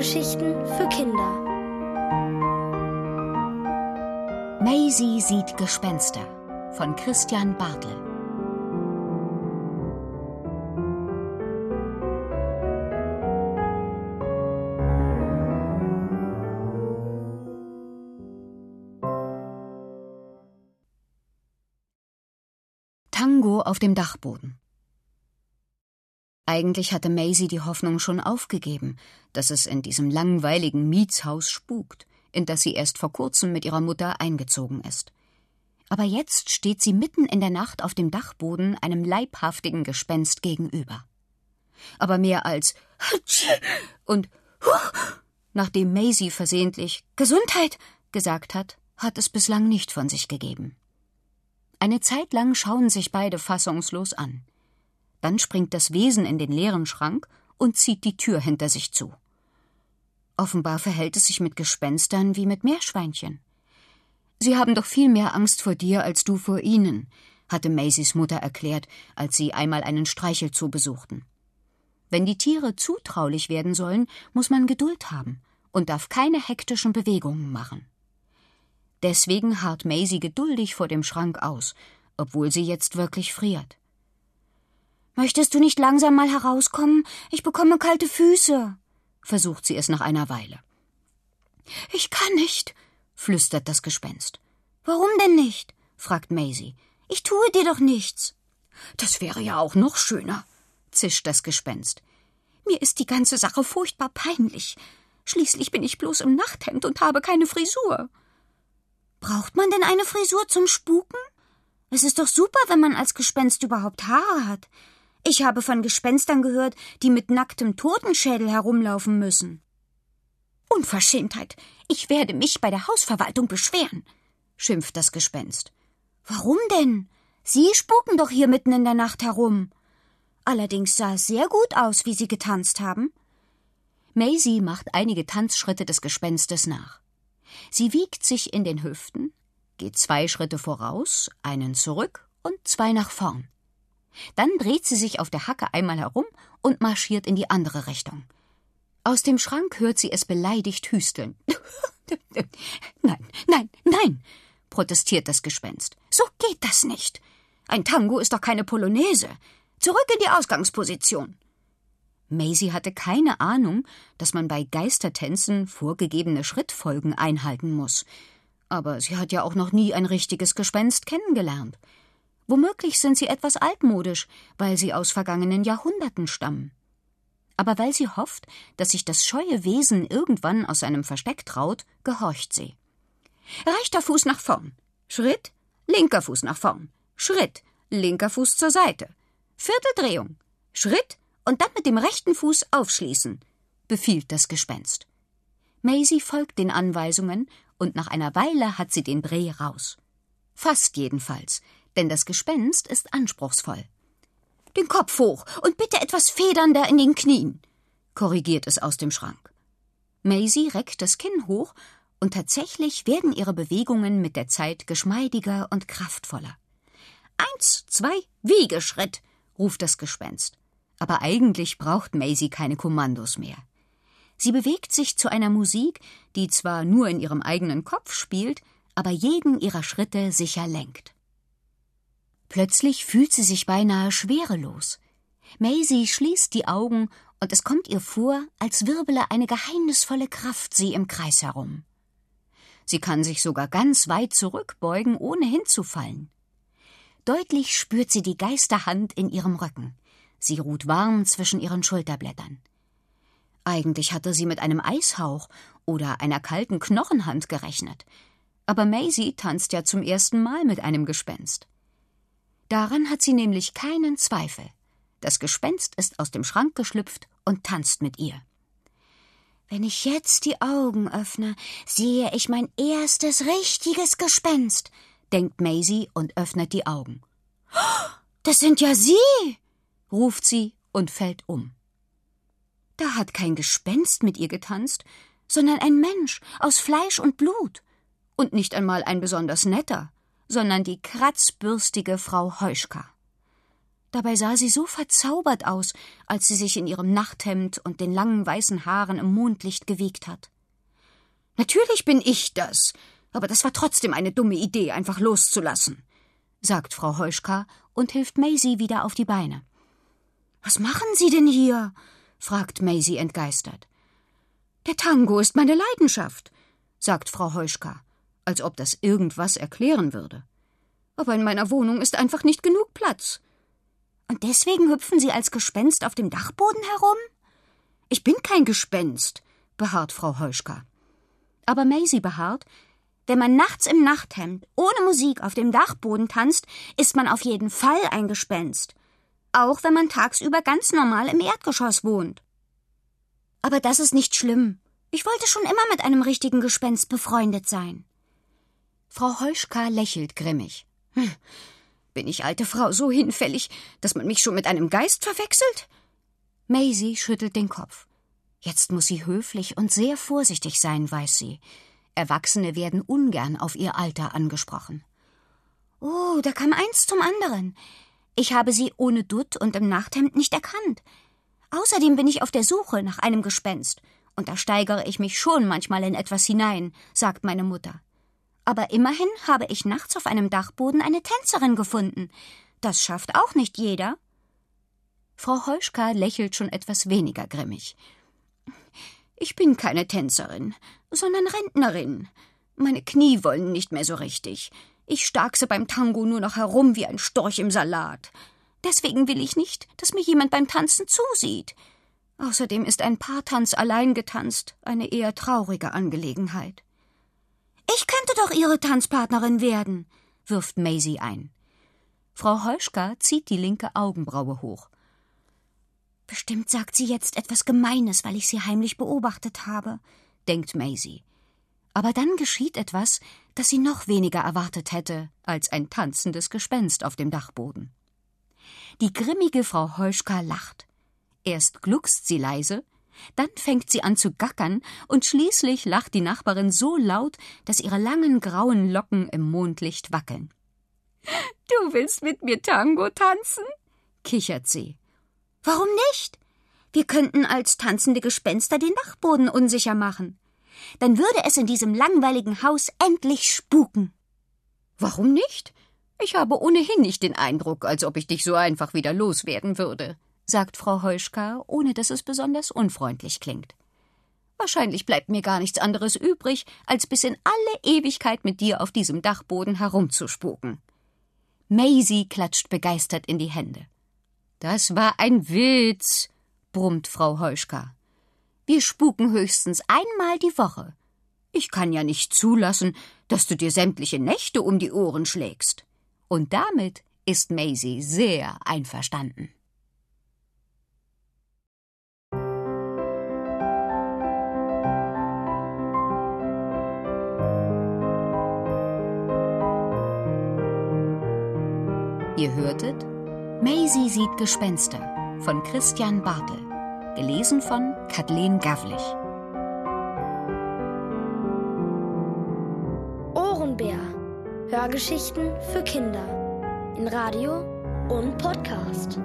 Hörgeschichten für Kinder. Maisie sieht Gespenster von Christian Bartel. Tango auf dem Dachboden. Eigentlich hatte Maisie die Hoffnung schon aufgegeben, dass es in diesem langweiligen Mietshaus spukt, in das sie erst vor kurzem mit ihrer Mutter eingezogen ist. Aber jetzt steht sie mitten in der Nacht auf dem Dachboden einem leibhaftigen Gespenst gegenüber. Aber mehr als und nachdem Maisie versehentlich Gesundheit gesagt hat, hat es bislang nicht von sich gegeben. Eine Zeit lang schauen sich beide fassungslos an. Dann springt das Wesen in den leeren Schrank und zieht die Tür hinter sich zu. Offenbar verhält es sich mit Gespenstern wie mit Meerschweinchen. Sie haben doch viel mehr Angst vor dir als du vor ihnen, hatte Maisys Mutter erklärt, als sie einmal einen Streichelzoo besuchten. Wenn die Tiere zutraulich werden sollen, muss man Geduld haben und darf keine hektischen Bewegungen machen. Deswegen harrt Maisie geduldig vor dem Schrank aus, obwohl sie jetzt wirklich friert. Möchtest du nicht langsam mal herauskommen? Ich bekomme kalte Füße, versucht sie es nach einer Weile. Ich kann nicht, flüstert das Gespenst. Warum denn nicht? fragt Maisie. Ich tue dir doch nichts. Das wäre ja auch noch schöner, zischt das Gespenst. Mir ist die ganze Sache furchtbar peinlich. Schließlich bin ich bloß im Nachthemd und habe keine Frisur. Braucht man denn eine Frisur zum Spuken? Es ist doch super, wenn man als Gespenst überhaupt Haare hat. Ich habe von Gespenstern gehört, die mit nacktem Totenschädel herumlaufen müssen. Unverschämtheit. Ich werde mich bei der Hausverwaltung beschweren, schimpft das Gespenst. Warum denn? Sie spuken doch hier mitten in der Nacht herum. Allerdings sah es sehr gut aus, wie Sie getanzt haben. Maisie macht einige Tanzschritte des Gespenstes nach. Sie wiegt sich in den Hüften, geht zwei Schritte voraus, einen zurück und zwei nach vorn. Dann dreht sie sich auf der Hacke einmal herum und marschiert in die andere Richtung. Aus dem Schrank hört sie es beleidigt hüsteln. nein, nein, nein, protestiert das Gespenst. So geht das nicht. Ein Tango ist doch keine Polonaise. Zurück in die Ausgangsposition. Maisie hatte keine Ahnung, dass man bei Geistertänzen vorgegebene Schrittfolgen einhalten muss. Aber sie hat ja auch noch nie ein richtiges Gespenst kennengelernt. Womöglich sind sie etwas altmodisch, weil sie aus vergangenen Jahrhunderten stammen. Aber weil sie hofft, dass sich das scheue Wesen irgendwann aus seinem Versteck traut, gehorcht sie. Rechter Fuß nach vorn. Schritt, linker Fuß nach vorn. Schritt, linker Fuß zur Seite. Vierteldrehung. Schritt und dann mit dem rechten Fuß aufschließen, befiehlt das Gespenst. Maisie folgt den Anweisungen und nach einer Weile hat sie den Dreh raus. Fast jedenfalls, denn das Gespenst ist anspruchsvoll. Den Kopf hoch und bitte etwas federnder in den Knien, korrigiert es aus dem Schrank. Maisie reckt das Kinn hoch und tatsächlich werden ihre Bewegungen mit der Zeit geschmeidiger und kraftvoller. Eins, zwei, Wiegeschritt, ruft das Gespenst. Aber eigentlich braucht Maisie keine Kommandos mehr. Sie bewegt sich zu einer Musik, die zwar nur in ihrem eigenen Kopf spielt, aber jeden ihrer Schritte sicher lenkt. Plötzlich fühlt sie sich beinahe schwerelos. Maisie schließt die Augen und es kommt ihr vor, als wirbele eine geheimnisvolle Kraft sie im Kreis herum. Sie kann sich sogar ganz weit zurückbeugen, ohne hinzufallen. Deutlich spürt sie die Geisterhand in ihrem Rücken. Sie ruht warm zwischen ihren Schulterblättern. Eigentlich hatte sie mit einem Eishauch oder einer kalten Knochenhand gerechnet. Aber Maisie tanzt ja zum ersten Mal mit einem Gespenst. Daran hat sie nämlich keinen Zweifel. Das Gespenst ist aus dem Schrank geschlüpft und tanzt mit ihr. Wenn ich jetzt die Augen öffne, sehe ich mein erstes richtiges Gespenst, denkt Maisie und öffnet die Augen. Das sind ja Sie! ruft sie und fällt um. Da hat kein Gespenst mit ihr getanzt, sondern ein Mensch aus Fleisch und Blut. Und nicht einmal ein besonders netter sondern die kratzbürstige Frau Heuschka. Dabei sah sie so verzaubert aus, als sie sich in ihrem Nachthemd und den langen weißen Haaren im Mondlicht gewiegt hat. Natürlich bin ich das, aber das war trotzdem eine dumme Idee, einfach loszulassen, sagt Frau Heuschka und hilft Maisie wieder auf die Beine. Was machen Sie denn hier? fragt Maisie entgeistert. Der Tango ist meine Leidenschaft, sagt Frau Heuschka, als ob das irgendwas erklären würde. Aber in meiner Wohnung ist einfach nicht genug Platz. Und deswegen hüpfen Sie als Gespenst auf dem Dachboden herum? Ich bin kein Gespenst, beharrt Frau Heuschka. Aber Maisie beharrt, wenn man nachts im Nachthemd ohne Musik auf dem Dachboden tanzt, ist man auf jeden Fall ein Gespenst. Auch wenn man tagsüber ganz normal im Erdgeschoss wohnt. Aber das ist nicht schlimm. Ich wollte schon immer mit einem richtigen Gespenst befreundet sein. Frau Heuschka lächelt grimmig. Hm, bin ich, alte Frau, so hinfällig, dass man mich schon mit einem Geist verwechselt? Maisie schüttelt den Kopf. Jetzt muss sie höflich und sehr vorsichtig sein, weiß sie. Erwachsene werden ungern auf ihr Alter angesprochen. Oh, da kam eins zum anderen. Ich habe sie ohne Dutt und im Nachthemd nicht erkannt. Außerdem bin ich auf der Suche nach einem Gespenst, und da steigere ich mich schon manchmal in etwas hinein, sagt meine Mutter. Aber immerhin habe ich nachts auf einem Dachboden eine Tänzerin gefunden. Das schafft auch nicht jeder. Frau Heuschka lächelt schon etwas weniger grimmig. Ich bin keine Tänzerin, sondern Rentnerin. Meine Knie wollen nicht mehr so richtig. Ich starkse beim Tango nur noch herum wie ein Storch im Salat. Deswegen will ich nicht, dass mir jemand beim Tanzen zusieht. Außerdem ist ein Paartanz allein getanzt eine eher traurige Angelegenheit. Könnte doch Ihre Tanzpartnerin werden, wirft Maisie ein. Frau Heuschka zieht die linke Augenbraue hoch. Bestimmt sagt sie jetzt etwas Gemeines, weil ich sie heimlich beobachtet habe, denkt Maisie. Aber dann geschieht etwas, das sie noch weniger erwartet hätte als ein tanzendes Gespenst auf dem Dachboden. Die grimmige Frau Heuschka lacht. Erst gluckst sie leise, dann fängt sie an zu gackern, und schließlich lacht die Nachbarin so laut, dass ihre langen grauen Locken im Mondlicht wackeln. Du willst mit mir Tango tanzen? kichert sie. Warum nicht? Wir könnten als tanzende Gespenster den Dachboden unsicher machen. Dann würde es in diesem langweiligen Haus endlich spuken. Warum nicht? Ich habe ohnehin nicht den Eindruck, als ob ich dich so einfach wieder loswerden würde sagt Frau Heuschka, ohne dass es besonders unfreundlich klingt. Wahrscheinlich bleibt mir gar nichts anderes übrig, als bis in alle Ewigkeit mit dir auf diesem Dachboden herumzuspuken. Maisie klatscht begeistert in die Hände. Das war ein Witz, brummt Frau Heuschka. Wir spuken höchstens einmal die Woche. Ich kann ja nicht zulassen, dass du dir sämtliche Nächte um die Ohren schlägst. Und damit ist Maisie sehr einverstanden. Ihr hörtet Maisie sieht Gespenster von Christian Bartel, gelesen von Kathleen Gavlich. Ohrenbär. Hörgeschichten für Kinder in Radio und Podcast.